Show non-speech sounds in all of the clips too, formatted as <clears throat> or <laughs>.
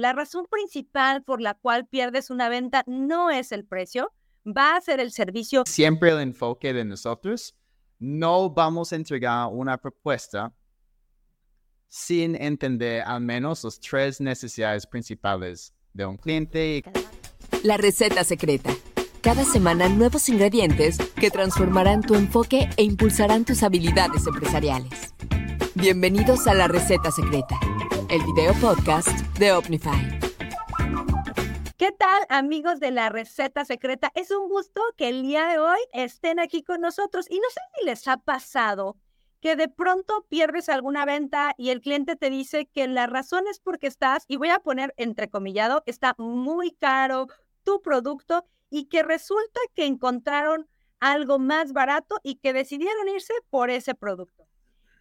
La razón principal por la cual pierdes una venta no es el precio, va a ser el servicio. Siempre el enfoque de nosotros, no vamos a entregar una propuesta sin entender al menos las tres necesidades principales de un cliente. La receta secreta. Cada semana nuevos ingredientes que transformarán tu enfoque e impulsarán tus habilidades empresariales. Bienvenidos a La receta secreta el video podcast de Omnify. ¿Qué tal amigos de la receta secreta? Es un gusto que el día de hoy estén aquí con nosotros y no sé si les ha pasado que de pronto pierdes alguna venta y el cliente te dice que la razón es porque estás, y voy a poner entrecomillado, está muy caro tu producto y que resulta que encontraron algo más barato y que decidieron irse por ese producto.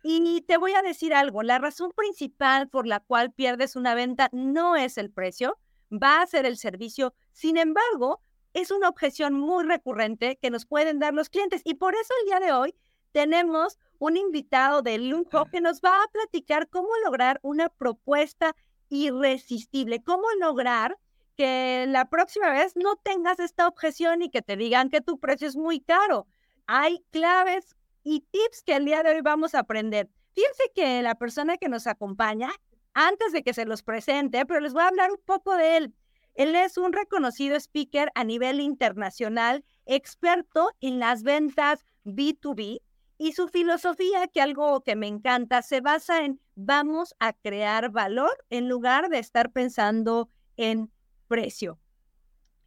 Y te voy a decir algo, la razón principal por la cual pierdes una venta no es el precio, va a ser el servicio. Sin embargo, es una objeción muy recurrente que nos pueden dar los clientes y por eso el día de hoy tenemos un invitado de lujo que nos va a platicar cómo lograr una propuesta irresistible, cómo lograr que la próxima vez no tengas esta objeción y que te digan que tu precio es muy caro. Hay claves y tips que el día de hoy vamos a aprender. Fíjense que la persona que nos acompaña, antes de que se los presente, pero les voy a hablar un poco de él. Él es un reconocido speaker a nivel internacional, experto en las ventas B2B y su filosofía, que algo que me encanta, se basa en vamos a crear valor en lugar de estar pensando en precio.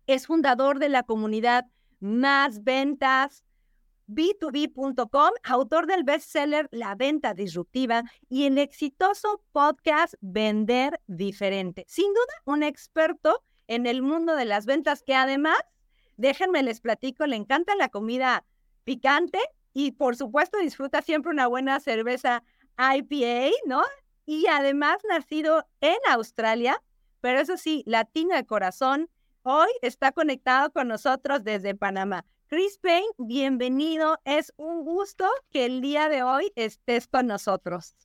Es fundador de la comunidad Más Ventas, b2b.com, autor del bestseller La venta disruptiva y el exitoso podcast Vender diferente. Sin duda, un experto en el mundo de las ventas que además, déjenme les platico, le encanta la comida picante y por supuesto disfruta siempre una buena cerveza IPA, ¿no? Y además nacido en Australia, pero eso sí, latino de corazón, hoy está conectado con nosotros desde Panamá. Chris Payne, bienvenido. Es un gusto que el día de hoy estés con nosotros.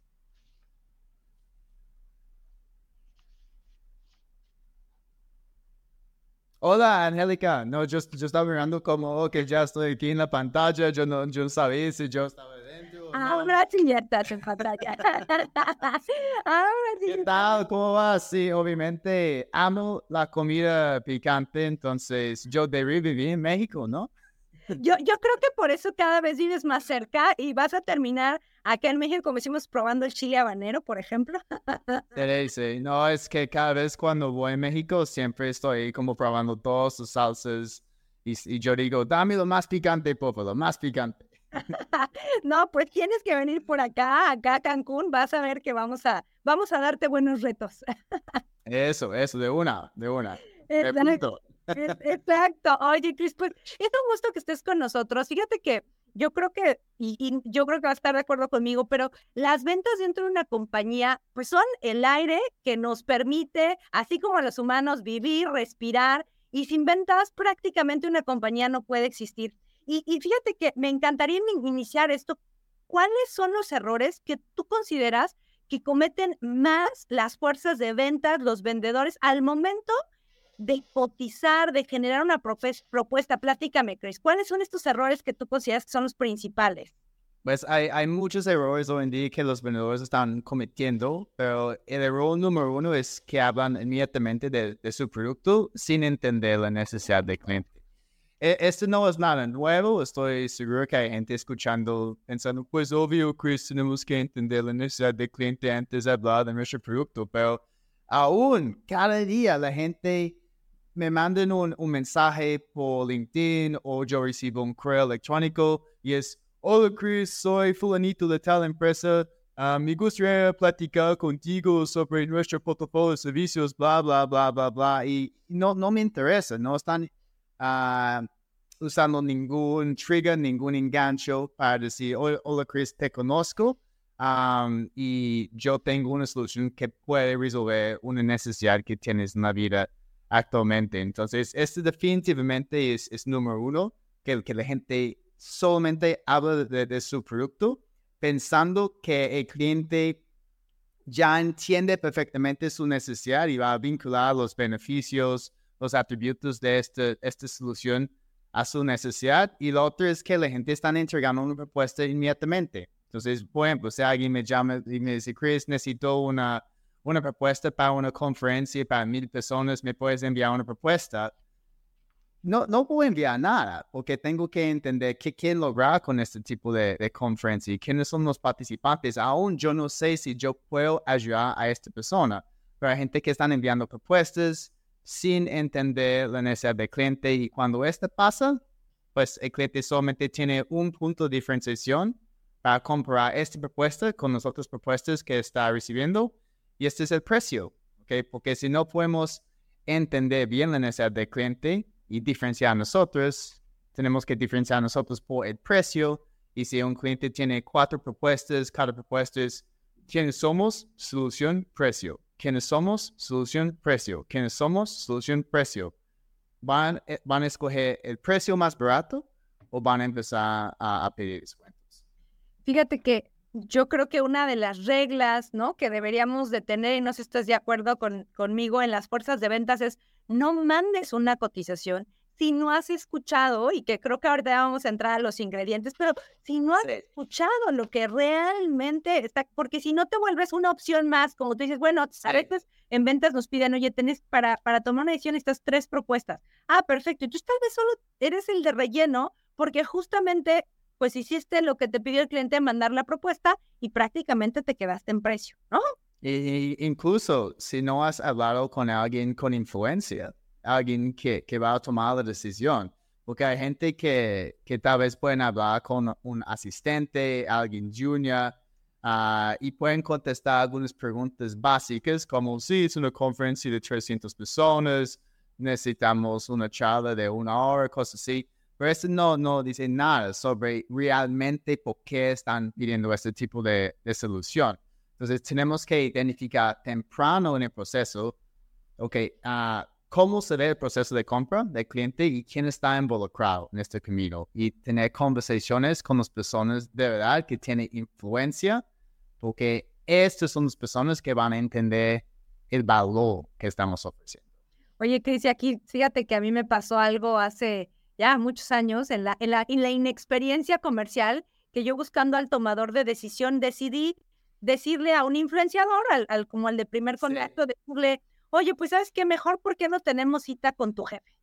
Hola, Angélica. No, yo, yo, estaba mirando como que ya estoy aquí en la pantalla. Yo no, yo sabía si yo estaba dentro. Ahora sí ya estás en pantalla. <laughs> Ahora sí. ¿Qué tal? ¿Cómo vas? Sí, obviamente amo la comida picante, entonces yo debería vivir en México, ¿no? Yo, yo creo que por eso cada vez vives más cerca y vas a terminar acá en México, como hicimos probando el chile habanero, por ejemplo. Sí, no, es que cada vez cuando voy a México siempre estoy como probando todas sus salsas y, yo digo, dame lo más picante, favor, lo más picante. <laughs> no, pues tienes que venir por acá, acá a Cancún, vas a ver que vamos a, vamos a darte buenos retos. eso, eso, de una, de una. <laughs> Exacto. Oye, Chris, pues es un gusto que estés con nosotros. Fíjate que yo creo que, y, yo creo que va a estar de acuerdo conmigo, pero las ventas dentro de una compañía, pues son el aire que nos permite, así como a los humanos, vivir, respirar, y sin ventas prácticamente una compañía no puede existir. Y fíjate que me encantaría iniciar esto. ¿Cuáles son los errores que tú consideras que cometen más las fuerzas de ventas, los vendedores, al momento de de generar una propuesta. Platícame, Chris, ¿cuáles son estos errores que tú consideras que son los principales? Pues hay, hay muchos errores hoy en día que los vendedores están cometiendo, pero el error número uno es que hablan inmediatamente de, su producto sin entender la necesidad del cliente. E, esto no es nada nuevo, estoy seguro que hay gente escuchando pensando, pues obvio, Chris, tenemos que entender la necesidad del cliente antes de hablar de nuestro producto, pero aún cada día la gente me manden un, mensaje por LinkedIn o yo recibo un correo electrónico y es, hola Chris, soy fulanito de tal empresa, ah, me gustaría platicar contigo sobre nuestro portafolio de servicios, bla, bla, bla, bla, bla, y no, no me interesa, no están ah, usando ningún trigger, ningún engancho para decir, hola Chris, te conozco. y yo tengo una solución que puede resolver una necesidad que tienes en la vida actualmente. Entonces, este definitivamente es, es número uno, que, que la gente solamente habla de, su producto pensando que el cliente ya entiende perfectamente su necesidad y va a vincular los beneficios, los atributos de este, esta solución a su necesidad. Y lo otro es que la gente está entregando una propuesta inmediatamente. Entonces, por ejemplo, si alguien me llama y me dice, Chris, necesito una, una propuesta para una conferencia para mil personas, ¿me puedes enviar una propuesta? No, no puedo enviar nada porque tengo que entender qué quieren lograr con este tipo de, de conferencia y quiénes son los participantes. Aún yo no sé si yo puedo ayudar a esta persona, pero hay gente que están enviando propuestas sin entender la necesidad del cliente y cuando esto pasa, pues el cliente solamente tiene un punto de diferenciación para comprar esta propuesta con las otras propuestas que está recibiendo y este es el precio, ¿ok? Porque si no podemos entender bien la necesidad del cliente y diferenciar nosotros, tenemos que diferenciar nosotros por el precio y si un cliente tiene cuatro propuestas, cada propuesta es quiénes somos, solución, precio. ¿Quiénes somos? Solución, precio. ¿Quiénes somos? Solución, precio. ¿Van, eh, van a escoger el precio más barato o van a empezar a, a pedir descuentos? Fíjate que yo creo que una de las reglas, ¿no? Que deberíamos de tener, y no sé si estás de acuerdo con, conmigo, en las fuerzas de ventas es no mandes una cotización si no has escuchado, y que creo que ahorita vamos a entrar a los ingredientes, pero si no has escuchado lo que realmente está, porque si no te vuelves una opción más, como tú dices, bueno, a veces en ventas nos piden, oye, tenés para, para tomar una decisión estas tres propuestas. Ah, perfecto. Y tú tal vez solo eres el de relleno, porque justamente pues hiciste lo que te pidió el cliente, mandar la propuesta y prácticamente te quedaste en precio, ¿no? Incluso si no has hablado con alguien con influencia, alguien que, que va a tomar la decisión, porque hay gente que, tal vez pueden hablar con un asistente, alguien junior, uh, y pueden contestar algunas preguntas básicas como si es una conferencia de 300 personas, necesitamos una charla de una hora, cosas así. Pero eso no, no dice nada sobre realmente por qué están pidiendo este tipo de, de solución. Entonces, tenemos que identificar temprano en el proceso, ok, uh, cómo se ve el proceso de compra del cliente y quién está involucrado en este camino. Y tener conversaciones con las personas de verdad que tienen influencia, porque estas son las personas que van a entender el valor que estamos ofreciendo. Oye, Cris, aquí fíjate que a mí me pasó algo hace ya muchos años en la, en la, en la inexperiencia comercial que yo buscando al tomador de decisión decidí decirle a un influenciador, al, como al de primer contacto, decirle, oye, pues sabes qué, mejor porque no tenemos cita con tu jefe.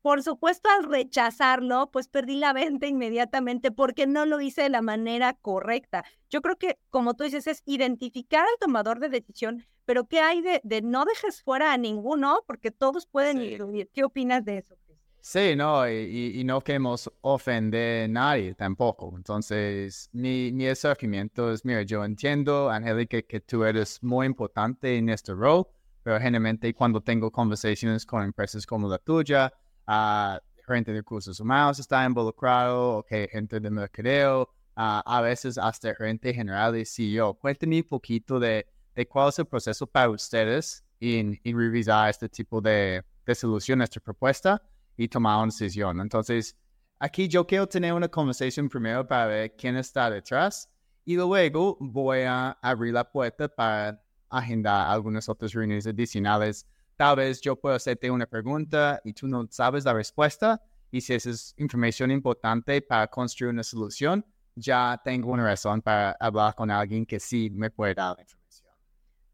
Por supuesto, al rechazarlo, pues perdí la venta inmediatamente porque no lo hice de la manera correcta. Yo creo que, como tú dices, es identificar al tomador de decisión, pero ¿qué hay de, de no dejes fuera a ninguno? Porque todos pueden sí. ¿Qué opinas de eso? Sí, no, y, no queremos ofender a nadie tampoco. Entonces, mi, mi acercamiento es, mira, yo entiendo, Angélica, que tú eres muy importante en este rol, pero generalmente cuando tengo conversaciones con empresas como la tuya, uh, gente de recursos humanos está involucrado, okay, gente de mercadeo, uh, a veces hasta gente general y CEO. Cuéntame un poquito de, de cuál es el proceso para ustedes en, revisar este tipo de, de solución, esta propuesta y tomar una decisión. Entonces, aquí yo quiero tener una conversación primero para ver quién está detrás y luego voy a abrir la puerta para agendar algunas otras reuniones adicionales. Tal vez yo pueda hacerte una pregunta y tú no sabes la respuesta y si esa es información importante para construir una solución, ya tengo una razón para hablar con alguien que sí me puede dar la información.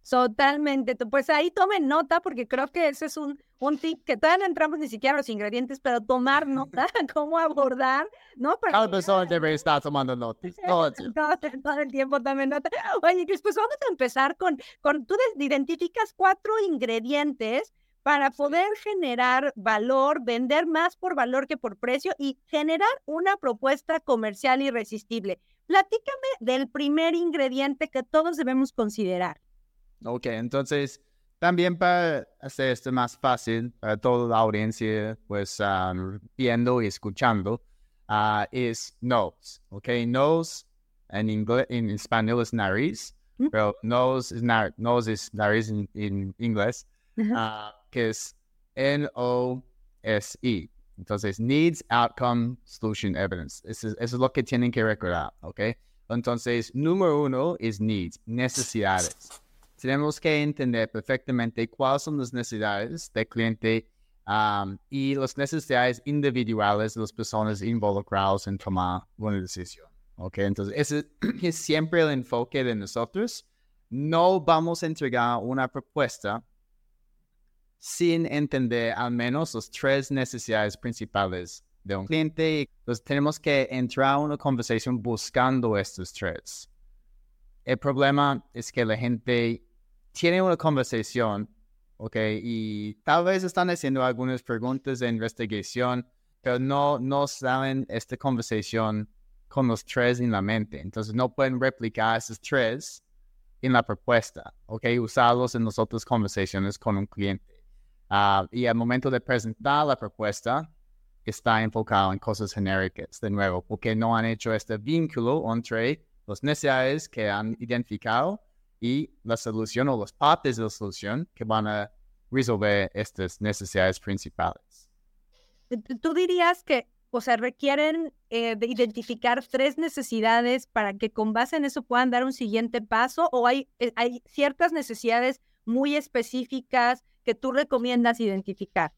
Totalmente. Pues ahí tomen nota porque creo que ese es un, un tip que todavía no entramos ni siquiera a los ingredientes, pero tomar <laughs> nota, <laughs> cómo abordar, ¿no? Para Cada persona debe estar tomando notas. <laughs> Todo el tiempo. Todo, el tiempo tomen nota. Oye, pues vamos a empezar con, con, tú identificas cuatro ingredientes para poder generar valor, vender más por valor que por precio y generar una propuesta comercial irresistible. Platícame del primer ingrediente que todos debemos considerar. Ok, entonces también para hacer esto más fácil para toda la audiencia, pues viendo y escuchando, uh, es nose. Ok, nose en, inglés, en español es nariz, mm. pero nose es, nose es nariz en, inglés, uh, que es N-O-S-E. Entonces, needs, outcome, solution, evidence. Eso, eso, es lo que tienen que recordar, ¿ok? Entonces, número uno es needs, necesidades. Tenemos que entender perfectamente cuáles son las necesidades del cliente um, y las necesidades individuales de las personas involucradas en tomar una decisión. ¿ok? Entonces, ese <clears throat> es siempre el enfoque de nosotros. No vamos a entregar una propuesta sin entender al menos las tres necesidades principales de un cliente. Entonces, tenemos que entrar a una conversación buscando estos tres. El problema es que la gente tiene una conversación, ¿ok? Y tal vez están haciendo algunas preguntas de investigación, pero no, no saben esta conversación con los tres en la mente. Entonces no pueden replicar esos tres en la propuesta, ¿ok? Usarlos en las otras conversaciones con un cliente. Ah, y al momento de presentar la propuesta, está enfocado en cosas genéricas, de nuevo, porque no han hecho este vínculo entre las necesidades que han identificado y la solución o las partes de la solución que van a resolver estas necesidades principales. ¿Tú dirías que, o sea, requieren eh, de identificar tres necesidades para que con base en eso puedan dar un siguiente paso o hay, eh, hay ciertas necesidades muy específicas que tú recomiendas identificar?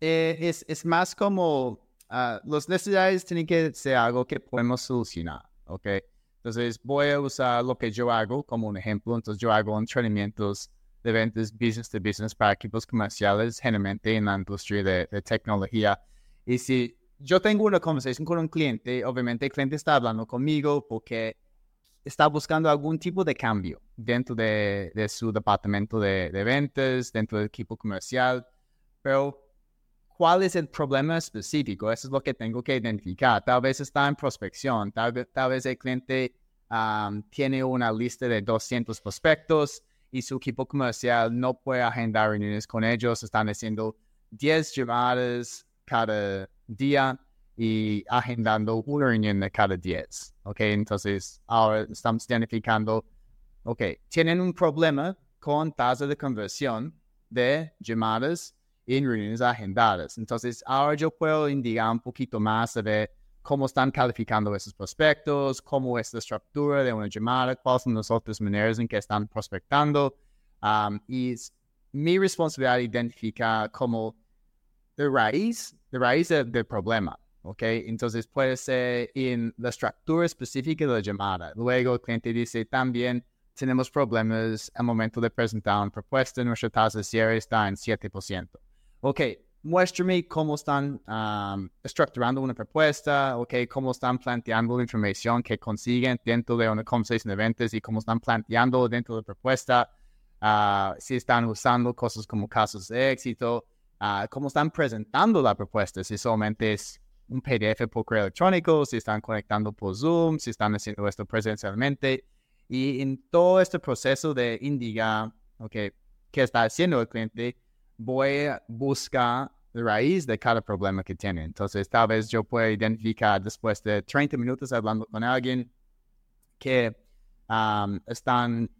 Eh, es, es, más como uh, las necesidades tienen que ser algo que podemos solucionar, ¿ok? Entonces voy a usar lo que yo hago como un ejemplo. Entonces yo hago entrenamientos de ventas business to business para equipos comerciales, generalmente en la industria de, tecnología. Y si yo tengo una conversación con un cliente, obviamente el cliente está hablando conmigo porque está buscando algún tipo de cambio dentro de, de su departamento de, de, ventas, dentro del equipo comercial. Pero, ¿cuál es el problema específico? Eso es lo que tengo que identificar. Tal vez está en prospección, tal, vez el cliente tiene una lista de 200 prospectos y su equipo comercial no puede agendar reuniones con ellos. Están haciendo 10 llamadas cada día y agendando una reunión de cada 10. ¿Ok? Entonces, ahora estamos identificando, ok, tienen un problema con tasa de conversión de llamadas en reuniones agendadas. Entonces, ahora yo puedo indicar un poquito más sobre cómo están calificando esos prospectos, cómo es la estructura de una llamada, cuáles son las otras maneras en que están prospectando. y es mi responsabilidad identificar como la raíz, la raíz del, problema. ¿ok? Entonces puede ser en la estructura específica de la llamada. Luego el cliente dice también tenemos problemas al momento de presentar una propuesta, nuestra tasa de cierre está en 7%. Ok, muéstrame cómo están estructurando una propuesta, okay, cómo están planteando la información que consiguen dentro de una conversación de ventas y cómo están planteando dentro de la propuesta, ah, si están usando cosas como casos de éxito, uh, cómo están presentando la propuesta, si solamente es un PDF por correo electrónico, si están conectando por Zoom, si están haciendo esto presencialmente. Y en todo este proceso de indicar, okay, qué está haciendo el cliente, voy a buscar raíz de cada problema que tiene. Entonces, tal vez yo pueda identificar después de 30 minutos hablando con alguien que están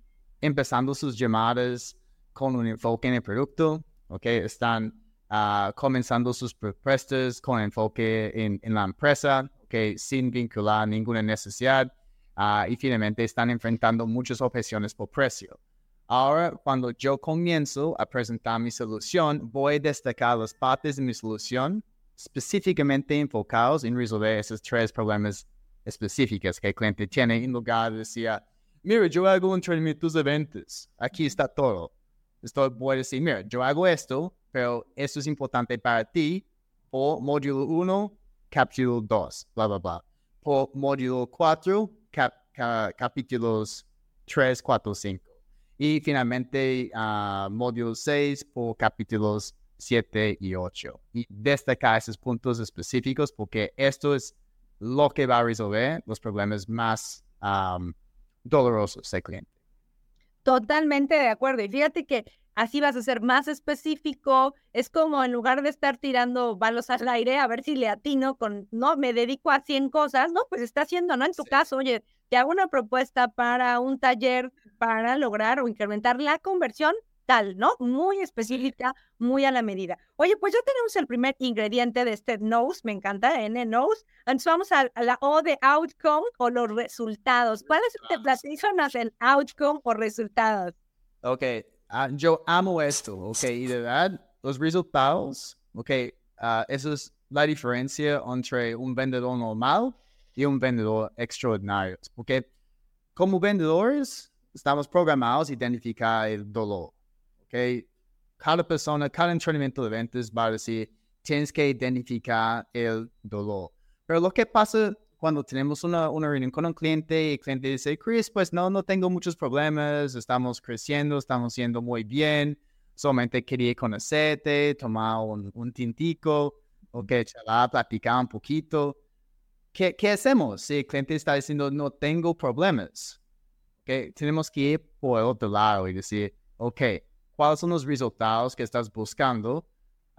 empezando sus llamadas con un enfoque en el producto, ¿ok? Están ah, comenzando sus propuestas con enfoque en, la empresa, ¿ok? Sin vincular ninguna necesidad. Ah, y finalmente están enfrentando muchas objeciones por precio. Ahora, cuando yo comienzo a presentar mi solución, voy a destacar las partes de mi solución específicamente enfocados en resolver esos tres problemas específicos que el cliente tiene, en lugar de decir, mira, yo hago entrenamientos de ventas, aquí está todo. Esto voy a decir, mira, yo hago esto, pero esto es importante para ti por módulo 1, capítulo 2, bla, bla, bla. Por módulo 4, capítulos 3, 4, 5. Y finalmente, uh, módulo 6 por capítulos 7 y 8. Y destacar esos puntos específicos porque esto es lo que va a resolver los problemas más dolorosos del cliente. Totalmente de acuerdo. Y fíjate que así vas a ser más específico. Es como en lugar de estar tirando balos al aire, a ver si le atino con, no, me dedico a 100 cosas, no, pues está haciendo, ¿no? En tu caso, oye, te hago una propuesta para un taller para lograr o incrementar la conversión tal, ¿no? Muy específica, muy a la medida. Oye, pues ya tenemos el primer ingrediente de este nose, me encanta, N nose. Entonces vamos a, la O de outcome o los resultados. ¿Cuáles te platican el outcome o resultados? Ok, ah, yo amo esto, ok, y de verdad, los resultados, ok, ah, eso es la diferencia entre un vendedor normal y un vendedor extraordinario. Porque como vendedores, estamos programados a identificar el dolor, ok. Cada persona, cada entrenamiento de ventas va a decir, tienes que identificar el dolor. Pero lo que pasa cuando tenemos una, una, reunión con un cliente y el cliente dice, Chris, pues no, no tengo muchos problemas, estamos creciendo, estamos yendo muy bien, solamente quería conocerte, tomar un, un tintico, o que charlar, platicar un poquito. ¿Qué, ¿Qué, hacemos si el cliente está diciendo, no tengo problemas? Okay, tenemos que ir por el otro lado y decir, ok, ¿cuáles son los resultados que estás buscando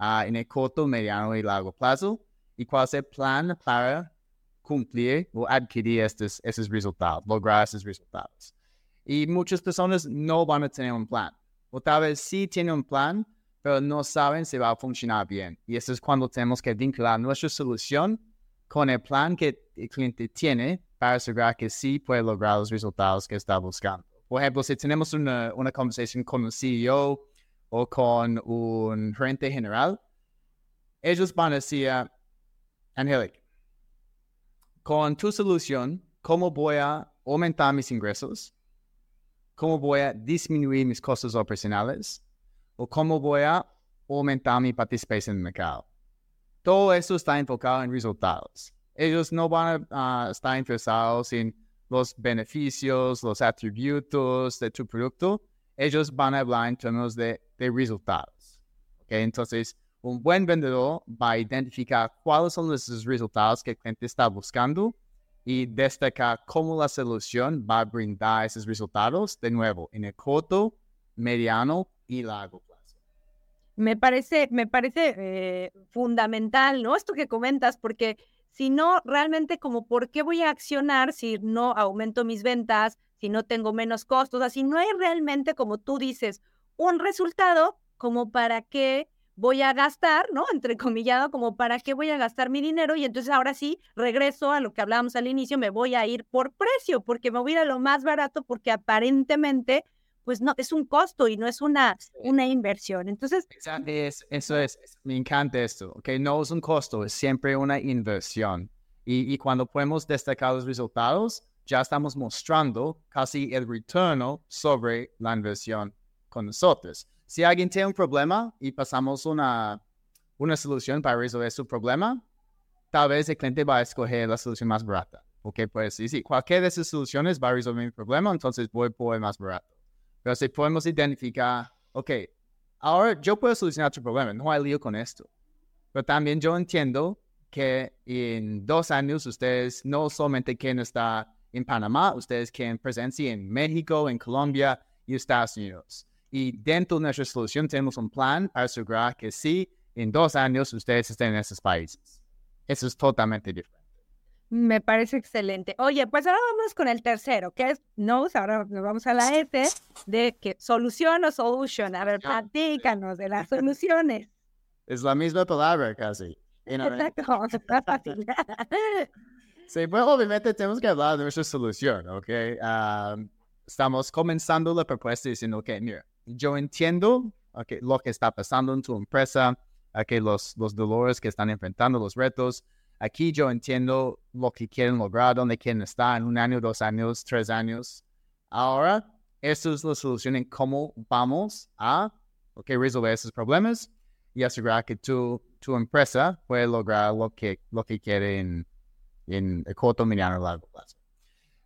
uh, en el corto, mediano y largo plazo? ¿Y cuál es el plan para cumplir o adquirir estos, esos resultados, lograr esos resultados. Y muchas personas no van a tener un plan. O tal vez sí tienen un plan, pero no saben si va a funcionar bien. Y eso es cuando tenemos que vincular nuestra solución con el plan que el cliente tiene para asegurar que sí puede lograr los resultados que está buscando. Por ejemplo, si tenemos una, una conversación con un CEO o con un gerente general, ellos van a decir, Angelic, con tu solución, ¿cómo voy a aumentar mis ingresos? ¿Cómo voy a disminuir mis costos operacionales? ¿O cómo voy a aumentar mi participación en el mercado? Todo eso está enfocado en resultados. Ellos no van a estar interesados en los beneficios, los atributos de tu producto. Ellos van a hablar en términos de, de resultados. ¿Okay? Entonces, un buen vendedor va a identificar cuáles son los resultados que el cliente está buscando y destacar cómo la solución va a brindar esos resultados de nuevo en el corto, mediano y largo plazo. Me parece, me parece eh, fundamental, ¿no? Esto que comentas, porque si no, realmente como, ¿por qué voy a accionar si no aumento mis ventas, si no tengo menos costos? Así no hay realmente, como tú dices, un resultado como para que voy a gastar, ¿no? Entre comillado, como para qué voy a gastar mi dinero y entonces ahora sí regreso a lo que hablábamos al inicio, me voy a ir por precio, porque me voy a ir a lo más barato porque aparentemente pues no, es un costo y no es una, una inversión. Entonces... Es, eso es, me encanta esto, ¿ok? No es un costo, es siempre una inversión. Y, y cuando podemos destacar los resultados, ya estamos mostrando casi el retorno sobre la inversión con nosotros. Si alguien tiene un problema y pasamos una, una solución para resolver su problema, tal vez el cliente va a escoger la solución más barata. Ok, pues sí, sí, cualquiera de esas soluciones va a resolver mi problema, entonces voy por el más barato. Pero si podemos identificar, ok, ahora yo puedo solucionar tu problema, no hay lío con esto. Pero también yo entiendo que en dos años ustedes no solamente quieren estar en Panamá, ustedes quieren presencia en México, en Colombia y Estados Unidos. Y dentro de nuestra solución tenemos un plan para asegurar que sí, en dos años ustedes estén en esos países. Eso es totalmente diferente. Me parece excelente. Oye, pues ahora vamos con el tercero, que es Nose. Ahora nos vamos a la S de que solución o solution. A ver, platícanos de las soluciones. Es la misma palabra casi. Exacto, fácil. <laughs> Sí, pues obviamente tenemos que hablar de nuestra solución, ¿ok? Um, estamos comenzando la propuesta diciendo, ok, mira, yo entiendo lo que está pasando en tu empresa, los, los dolores que están enfrentando, los retos. Aquí yo entiendo lo que quieren lograr, dónde quieren estar en un año, dos años, tres años. Ahora, esta es la solución en cómo vamos a resolver esos problemas y asegurar que tu, tu empresa puede lograr lo que, lo que quiere en, en el corto, mediano y largo plazo.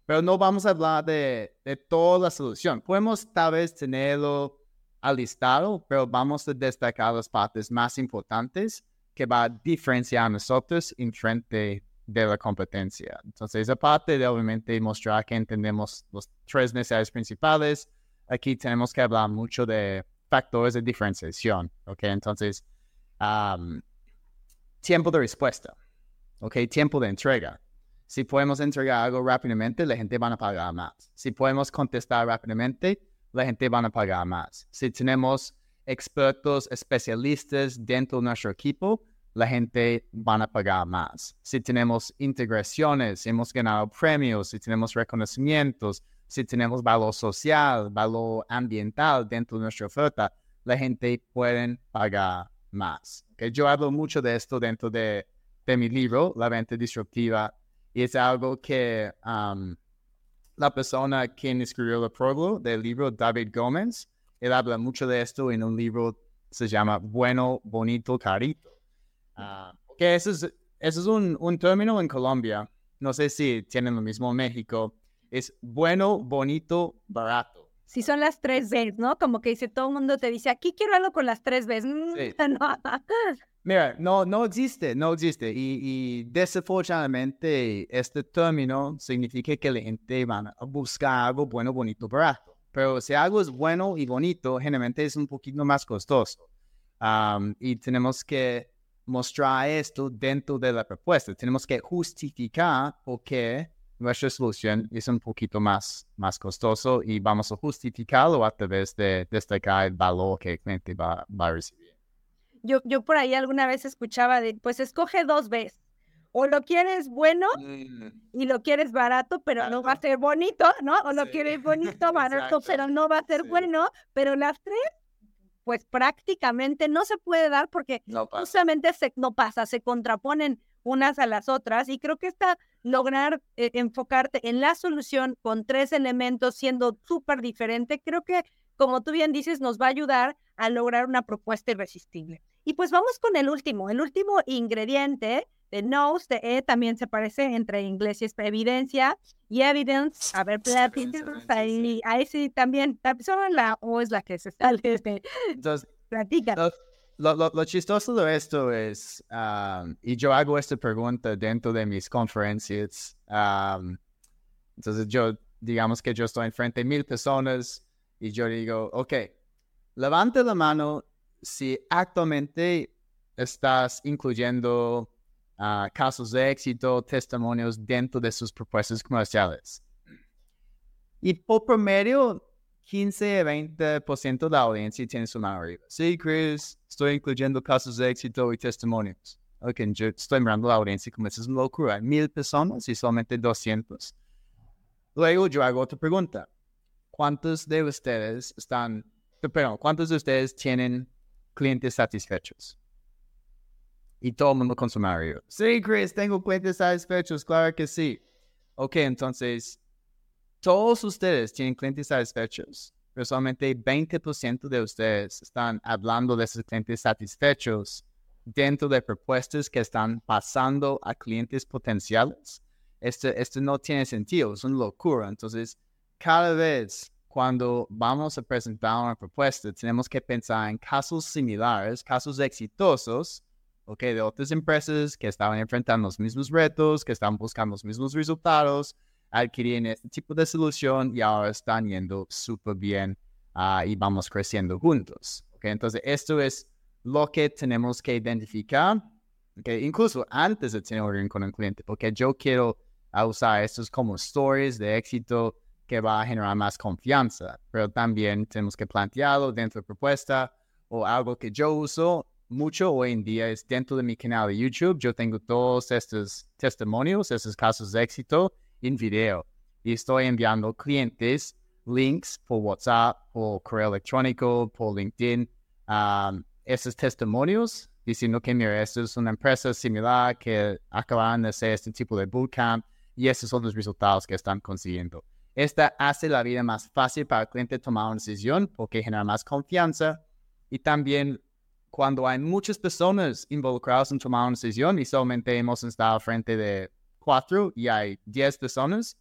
Pero no vamos a hablar de, de toda la solución. Podemos tal vez tenerlo alistado, pero vamos a destacar las partes más importantes que va a diferenciar a nosotros en frente de la competencia. Entonces, aparte de obviamente mostrar que entendemos los tres necesidades principales, aquí tenemos que hablar mucho de factores de diferenciación, ¿ok? Entonces, tiempo de respuesta, ¿ok? Tiempo de entrega. Si podemos entregar algo rápidamente, la gente va a pagar más. Si podemos contestar rápidamente, la gente va a pagar más. Si tenemos expertos, especialistas dentro de nuestro equipo, la gente va a pagar más. Si tenemos integraciones, hemos ganado premios, si tenemos reconocimientos, si tenemos valor social, valor ambiental dentro de nuestra oferta, la gente puede pagar más. ¿okay? Yo hablo mucho de esto dentro de, de mi libro, La Venta Disruptiva, y es algo que um, la persona quien escribió el prólogo del libro, David Gómez, él habla mucho de esto en un libro que se llama Bueno, Bonito, Carito. Uh, que eso es, eso es un, un término en Colombia, no sé si tienen lo mismo en México, es bueno, bonito, barato. Si son las tres Bs, ¿no? Como que dice todo el mundo te dice, aquí quiero algo con las tres Bs. Sí. <laughs> no. Mira, no, no existe, no existe. Y, desafortunadamente este término significa que la gente va a buscar algo bueno, bonito, barato. Pero si algo es bueno y bonito, generalmente es un poquito más costoso. Y tenemos que mostrar esto dentro de la propuesta. Tenemos que justificar por qué nuestra solución es un poquito más, más costoso y vamos a justificarlo a través de destacar el valor que el cliente va a recibir. Yo, yo por ahí alguna vez escuchaba de, pues escoge dos Bs. O lo quieres bueno y lo quieres barato, pero no va a ser bonito, ¿no? O lo Sí, quieres <laughs> bonito, barato, pero no va a ser Sí. bueno. Pero las tres, pues prácticamente no se puede dar porque No justamente se, no pasa, se contraponen unas a las otras y creo que está lograr eh, enfocarte en la solución con tres elementos siendo súper diferente, creo que como tú bien dices nos va a ayudar a lograr una propuesta irresistible. Y pues vamos con el último, el último ingrediente de knows, de E también se parece entre inglés y es evidencia y evidence, a ver, platícanos ahí, ahí sí también, tam- solo la O es la que se sale, de- <laughs> Entonces, platica. lo, lo, lo- lo chistoso de esto es, um, y yo hago esta pregunta dentro de mis conferencias, um, entonces yo, digamos que yo estoy enfrente de mil personas y yo digo, ok, levante la mano si actualmente estás incluyendo ah, casos de éxito, testimonios dentro de sus propuestas comerciales. Y por promedio, 15-20% de la audiencia tiene su mano arriba. Sí, Chris, estoy incluyendo casos de éxito y testimonios. Ok, yo estoy mirando la audiencia como eso es una locura. Mil personas y solamente 200. Luego yo hago otra pregunta. ¿Cuántos de ustedes están, perdón, cuántos de ustedes tienen clientes satisfechos? Y todo el mundo con su arriba. Sí, Chris, tengo clientes satisfechos, claro que sí. Ok, entonces, todos ustedes tienen clientes satisfechos, pero solamente 20% de ustedes están hablando de esos clientes satisfechos dentro de propuestas que están pasando a clientes potenciales. Este, esto no tiene sentido, es una locura. Entonces, cada vez cuando vamos a presentar una propuesta, tenemos que pensar en casos similares, casos exitosos, ok, de otras empresas que estaban enfrentando los mismos retos, que estaban buscando los mismos resultados, adquirían este tipo de solución y ahora están yendo súper bien ah, y vamos creciendo juntos. ¿ok? Entonces, esto es lo que tenemos que identificar, ¿ok? incluso antes de tener un con el cliente, porque yo quiero ah, usar estos como stories de éxito que va a generar más confianza, pero también tenemos que plantearlo dentro de propuesta o algo que yo uso mucho hoy en día es dentro de mi canal de YouTube. Yo tengo todos estos testimonios, estos casos de éxito en video y estoy enviando clientes links por WhatsApp, por correo electrónico, por LinkedIn, esos testimonios diciendo que mira, esto es una empresa similar que acaban de hacer este tipo de bootcamp y estos son los resultados que están consiguiendo. Esta hace la vida más fácil para el cliente tomar una decisión porque genera más confianza y también cuando hay muchas personas involucradas en tomar una decisión y solamente hemos estado frente de cuatro y hay diez personas,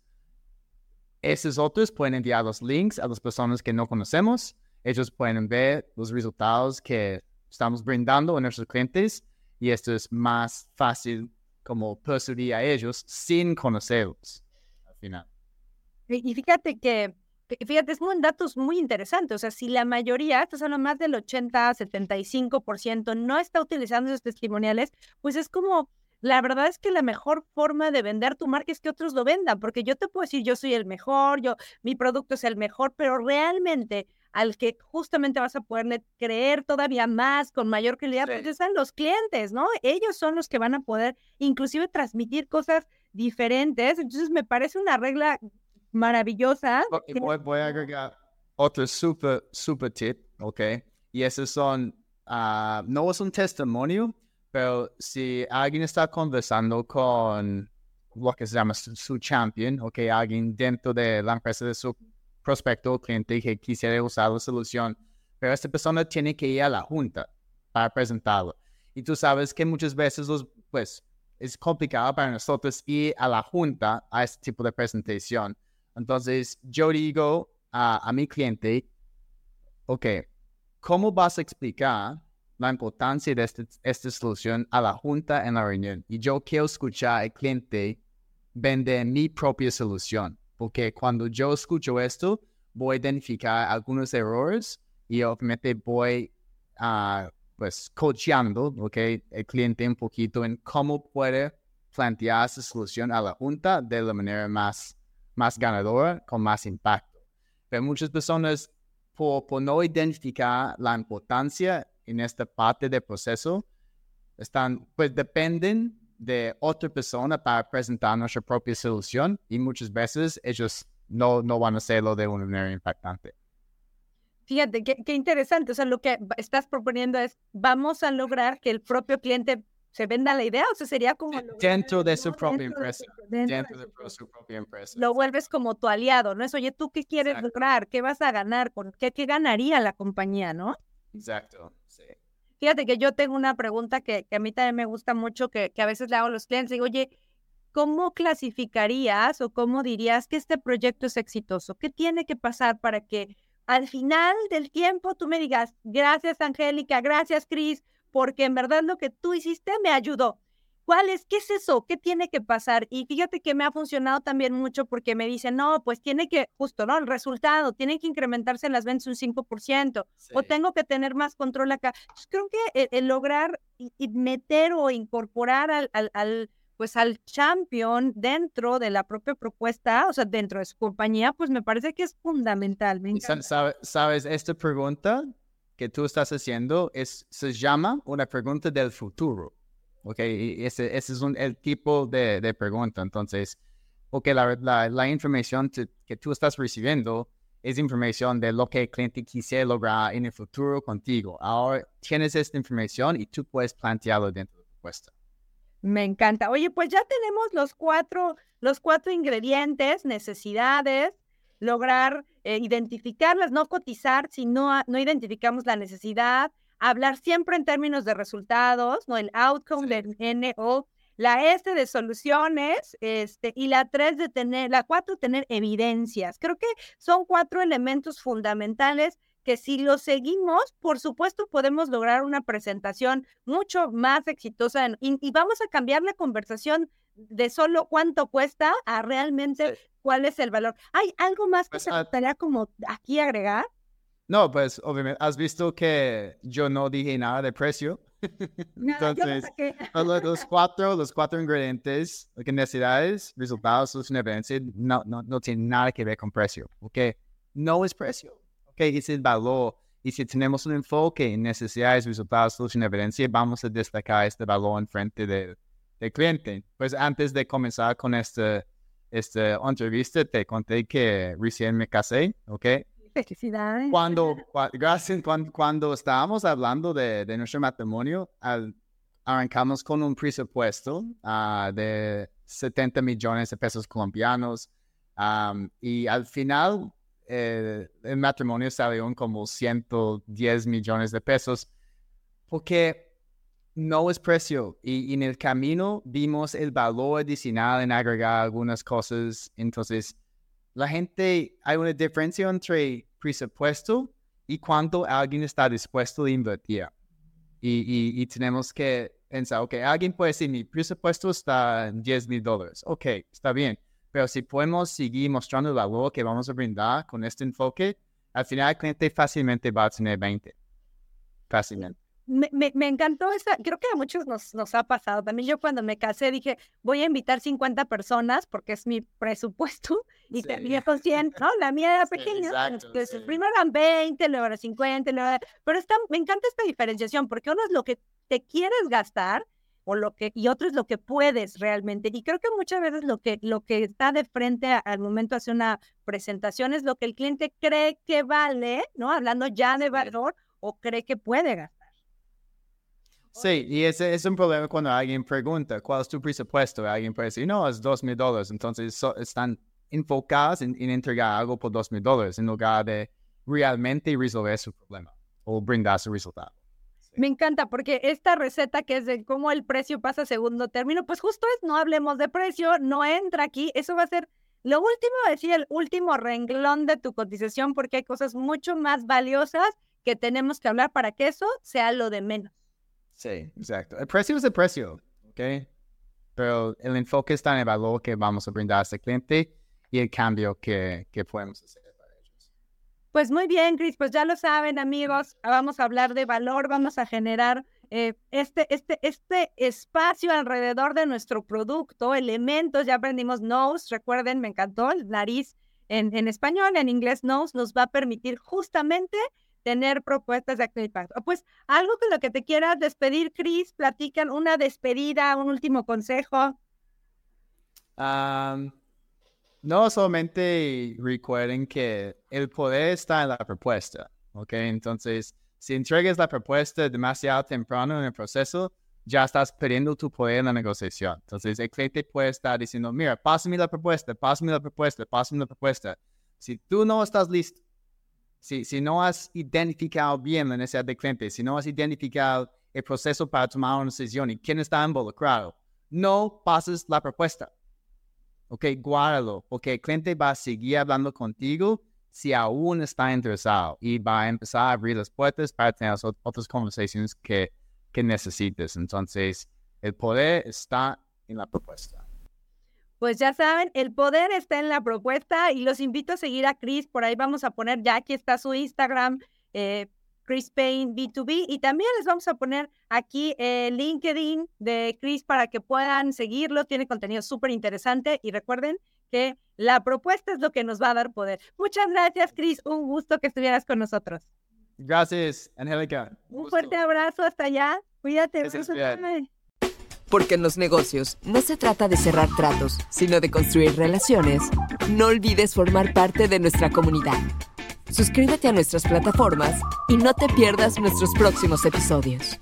esos otros pueden enviar los links a las personas que no conocemos. Ellos pueden ver los resultados que estamos brindando a nuestros clientes y esto es más fácil como persuadir a ellos sin conocerlos al final. Y fíjate que, fíjate, es un dato muy interesante. O sea, si la mayoría, estás hablando más del 80, 75%, no está utilizando esos testimoniales, pues es como, la verdad es que la mejor forma de vender tu marca es que otros lo vendan, porque yo te puedo decir, yo soy el mejor, yo, mi producto es el mejor, pero realmente al que justamente vas a poderle creer todavía más, con mayor calidad, pues Sí. están los clientes, ¿no? Ellos son los que van a poder inclusive transmitir cosas diferentes. Entonces me parece una regla maravillosa. Voy, voy, a agregar otro super, super tip, ¿ok? Y esos son, uh, no es un testimonio, pero si alguien está conversando con lo que se llama su, champion, ¿ok? Alguien dentro de la empresa de su prospecto o cliente que quisiera usar la solución, pero esta persona tiene que ir a la junta para presentarlo. Y tú sabes que muchas veces los, pues, es complicado para nosotros ir a la junta a este tipo de presentación. Entonces, yo digo a, mi cliente, ok, ¿cómo vas a explicar la importancia de este, esta solución a la junta en la reunión? Y yo quiero escuchar al cliente vender mi propia solución, porque cuando yo escucho esto, voy a identificar algunos errores y obviamente voy a pues coachando, ¿ok? El cliente un poquito en cómo puede plantear su solución a la junta de la manera más, más ganadora, con más impacto. Pero muchas personas, por, por no identificar la importancia en esta parte del proceso, están, pues dependen de otra persona para presentar nuestra propia solución y muchas veces ellos no, no van a hacerlo de una manera impactante. Fíjate, qué, qué, interesante. O sea, lo que estás proponiendo es, vamos a lograr que el propio cliente se venda la idea. O sea, sería como... Dentro de su propia empresa. Dentro, de, su, propia empresa. Lo vuelves como tu aliado, ¿no? Es, oye, ¿tú qué quieres lograr? ¿Qué vas a ganar? ¿Con qué, qué ganaría la compañía, no? Exacto, sí. Fíjate que yo tengo una pregunta que, que a mí también me gusta mucho, que, que a veces le hago a los clientes. Digo, oye, ¿cómo clasificarías o cómo dirías que este proyecto es exitoso? ¿Qué tiene que pasar para que al final del tiempo tú me digas, gracias Angélica, gracias Cris, porque en verdad lo que tú hiciste me ayudó. ¿Cuál es? ¿Qué es eso? ¿Qué tiene que pasar? Y fíjate que me ha funcionado también mucho porque me dicen, no, pues tiene que, justo, ¿no? El resultado, tiene que incrementarse las ventas un 5%, o tengo que tener más control acá. creo que el, lograr y, meter o incorporar al, al pues al champion dentro de la propia propuesta, o sea, dentro de su compañía, pues me parece que es fundamental. sabes, esta pregunta que tú estás haciendo es, se llama una pregunta del futuro. ¿Ok? Y ese, ese es un, el tipo de, de, pregunta. Entonces, porque la, la, la información que tú estás recibiendo es información de lo que el cliente quisiera lograr en el futuro contigo. Ahora tienes esta información y tú puedes plantearlo dentro de la propuesta. Me encanta. Oye, pues ya tenemos los cuatro, los cuatro ingredientes, necesidades, lograr eh, identificarlas, no cotizar si no, no identificamos la necesidad, hablar siempre en términos de resultados, ¿no? El outcome del NO, la S de soluciones, este, y la tres de tener, la cuatro tener evidencias. Creo que son cuatro elementos fundamentales que si lo seguimos, por supuesto, podemos lograr una presentación mucho más exitosa y, vamos a cambiar la conversación de solo cuánto cuesta a realmente cuál es el valor. ¿Hay algo más que pues, se gustaría como aquí agregar? No, pues obviamente, has visto que yo no dije nada de precio. <laughs> Entonces, los, <laughs> cuatro, los cuatro ingredientes, necesidades, resultados, solución, evidencia, no, no, no tienen nada que ver con precio, ¿ok? No es precio que es el valor. Y si tenemos un enfoque en necesidades, resultados, solución, evidencia, vamos a destacar este valor en frente del, cliente. Pues antes de comenzar con esta, esta entrevista, te conté que recién me casé, ¿ok? Felicidades. Cuando, <laughs> gracias, cuando, cuando, estábamos hablando de, de nuestro matrimonio, al, arrancamos con un presupuesto uh, de 70 millones de pesos colombianos um, y al final eh, el matrimonio salió como 110 millones de pesos, porque no es precio. Y, en el camino vimos el valor adicional en agregar algunas cosas. Entonces, la gente, hay una diferencia entre presupuesto y cuánto alguien está dispuesto a invertir. Y, y, tenemos que pensar, ok, alguien puede decir, mi presupuesto está en 10 mil dólares. Ok, está bien pero si podemos seguir mostrando el valor que vamos a brindar con este enfoque, al final el cliente fácilmente va a tener 20. Fácilmente. Me, me, encantó esa, creo que a muchos nos, nos ha pasado. También yo cuando me casé dije, voy a invitar 50 personas porque es mi presupuesto <laughs> y tenía con 100, ¿no? La mía era pequeña. entonces, primero eran 20, luego eran 50, luego... pero está, me encanta esta diferenciación porque uno es lo que te quieres gastar o lo que, y otro es lo que puedes realmente. Y creo que muchas veces lo que, lo que está de frente al momento de hacer una presentación es lo que el cliente cree que vale, ¿no? Hablando ya de valor o cree que puede gastar. Sí, y ese es un problema cuando alguien pregunta, ¿cuál es tu presupuesto? Alguien puede decir, no, es dos mil dólares. Entonces están enfocados en, entregar algo por dos mil dólares en lugar de realmente resolver su problema o brindar su resultado. Me encanta porque esta receta que es de cómo el precio pasa a segundo término, pues justo es no hablemos de precio, no entra aquí, eso va a ser lo último, decir el último renglón de tu cotización porque hay cosas mucho más valiosas que tenemos que hablar para que eso sea lo de menos. Sí, exacto. El precio es el precio, ¿ok? Pero el enfoque está en el valor que vamos a brindar a ese cliente y el cambio que, que podemos hacer. Pues muy bien, Cris, pues ya lo saben, amigos, vamos a hablar de valor, vamos a generar eh, este, este, este espacio alrededor de nuestro producto, elementos, ya aprendimos nose, recuerden, me encantó, el nariz en, en español, en inglés nose, nos va a permitir justamente tener propuestas de acción impacto. Pues algo con lo que te quieras despedir, Cris, platican una despedida, un último consejo. no solamente recuerden que el poder está en la propuesta, ¿ok? Entonces, si entregas la propuesta demasiado temprano en el proceso, ya estás perdiendo tu poder en la negociación. Entonces, el cliente puede estar diciendo, mira, pásame la propuesta, pásame la propuesta, pásame la propuesta. Si tú no estás listo, si, no has identificado bien la necesidad del cliente, si no has identificado el proceso para tomar una decisión y quién está involucrado, no pases la propuesta. Ok, guárdalo, porque el cliente va a seguir hablando contigo si aún está interesado y va a empezar a abrir las puertas para tener otras conversaciones que, que necesites. Entonces, el poder está en la propuesta. Pues ya saben, el poder está en la propuesta y los invito a seguir a Chris. Por ahí vamos a poner, ya aquí está su Instagram, eh, Chris Payne B2B. Y también les vamos a poner aquí el LinkedIn de Chris para que puedan seguirlo. Tiene contenido súper interesante y recuerden que la propuesta es lo que nos va a dar poder. Muchas gracias, Chris. Un gusto que estuvieras con nosotros. Gracias, Angélica. Un, fuerte abrazo hasta allá. Cuídate. Porque en los negocios no se trata de cerrar tratos, sino de construir relaciones. No olvides formar parte de nuestra comunidad. Suscríbete a nuestras plataformas y no te pierdas nuestros próximos episodios.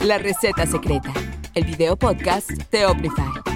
La receta secreta, el video podcast de Oplify.